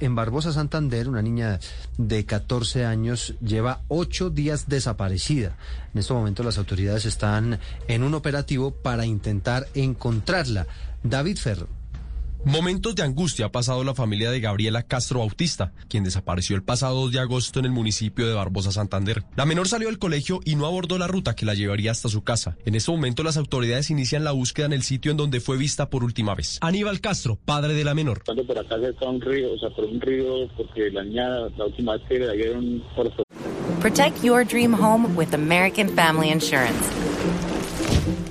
En Barbosa Santander, una niña de 14 años lleva ocho días desaparecida. En este momento las autoridades están en un operativo para intentar encontrarla. David Ferro. Momentos de angustia ha pasado la familia de Gabriela Castro Bautista, quien desapareció el pasado 2 de agosto en el municipio de Barbosa, Santander. La menor salió del colegio y no abordó la ruta que la llevaría hasta su casa. En este momento las autoridades inician la búsqueda en el sitio en donde fue vista por última vez. Aníbal Castro, padre de la menor. Cuando por acá se está un río, o sea, por un río, porque la niña la última vez que la dieron por... Protect your dream home with American Family Insurance.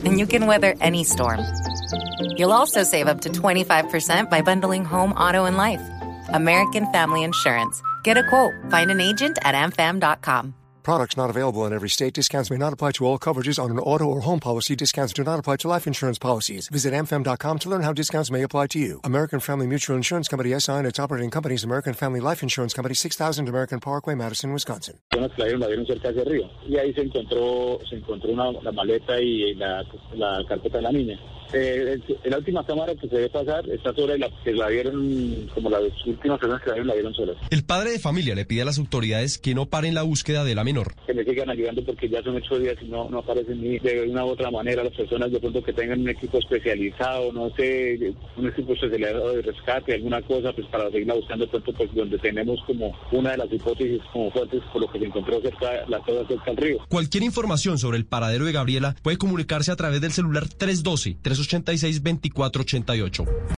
And you can weather any storm. You'll also save up to 25% by bundling home, auto, and life. American Family Insurance. Get a quote. Find an agent at amfam.com. Products not available in every state. Discounts may not apply to all coverages on an auto or home policy. Discounts do not apply to life insurance policies. Visit amfam.com to learn how discounts may apply to you. American Family Mutual Insurance Company SI and its operating companies American Family Life Insurance Company 6000 American Parkway, Madison, Wisconsin. la vieron, la vieron cerca del río y ahí se encontró se encontró una, la maleta y la, la carpeta de la niña. Eh, en la última cámara que se debe pasar está sobre la que la vieron, como las últimas personas que la vieron, la vieron solas. El padre de familia le pide a las autoridades que no paren la búsqueda de la menor. Que me sigan ayudando porque ya son ocho días y no, no aparecen ni de una u otra manera las personas de pronto que tengan un equipo especializado, no sé, un equipo especializado de rescate, alguna cosa, pues para seguirla buscando de pronto pues donde tenemos como una de las hipótesis como fuertes por lo que se encontró cerca, la cosa cerca del río. Cualquier información sobre el paradero de Gabriela puede comunicarse a través del celular 312 386 2488.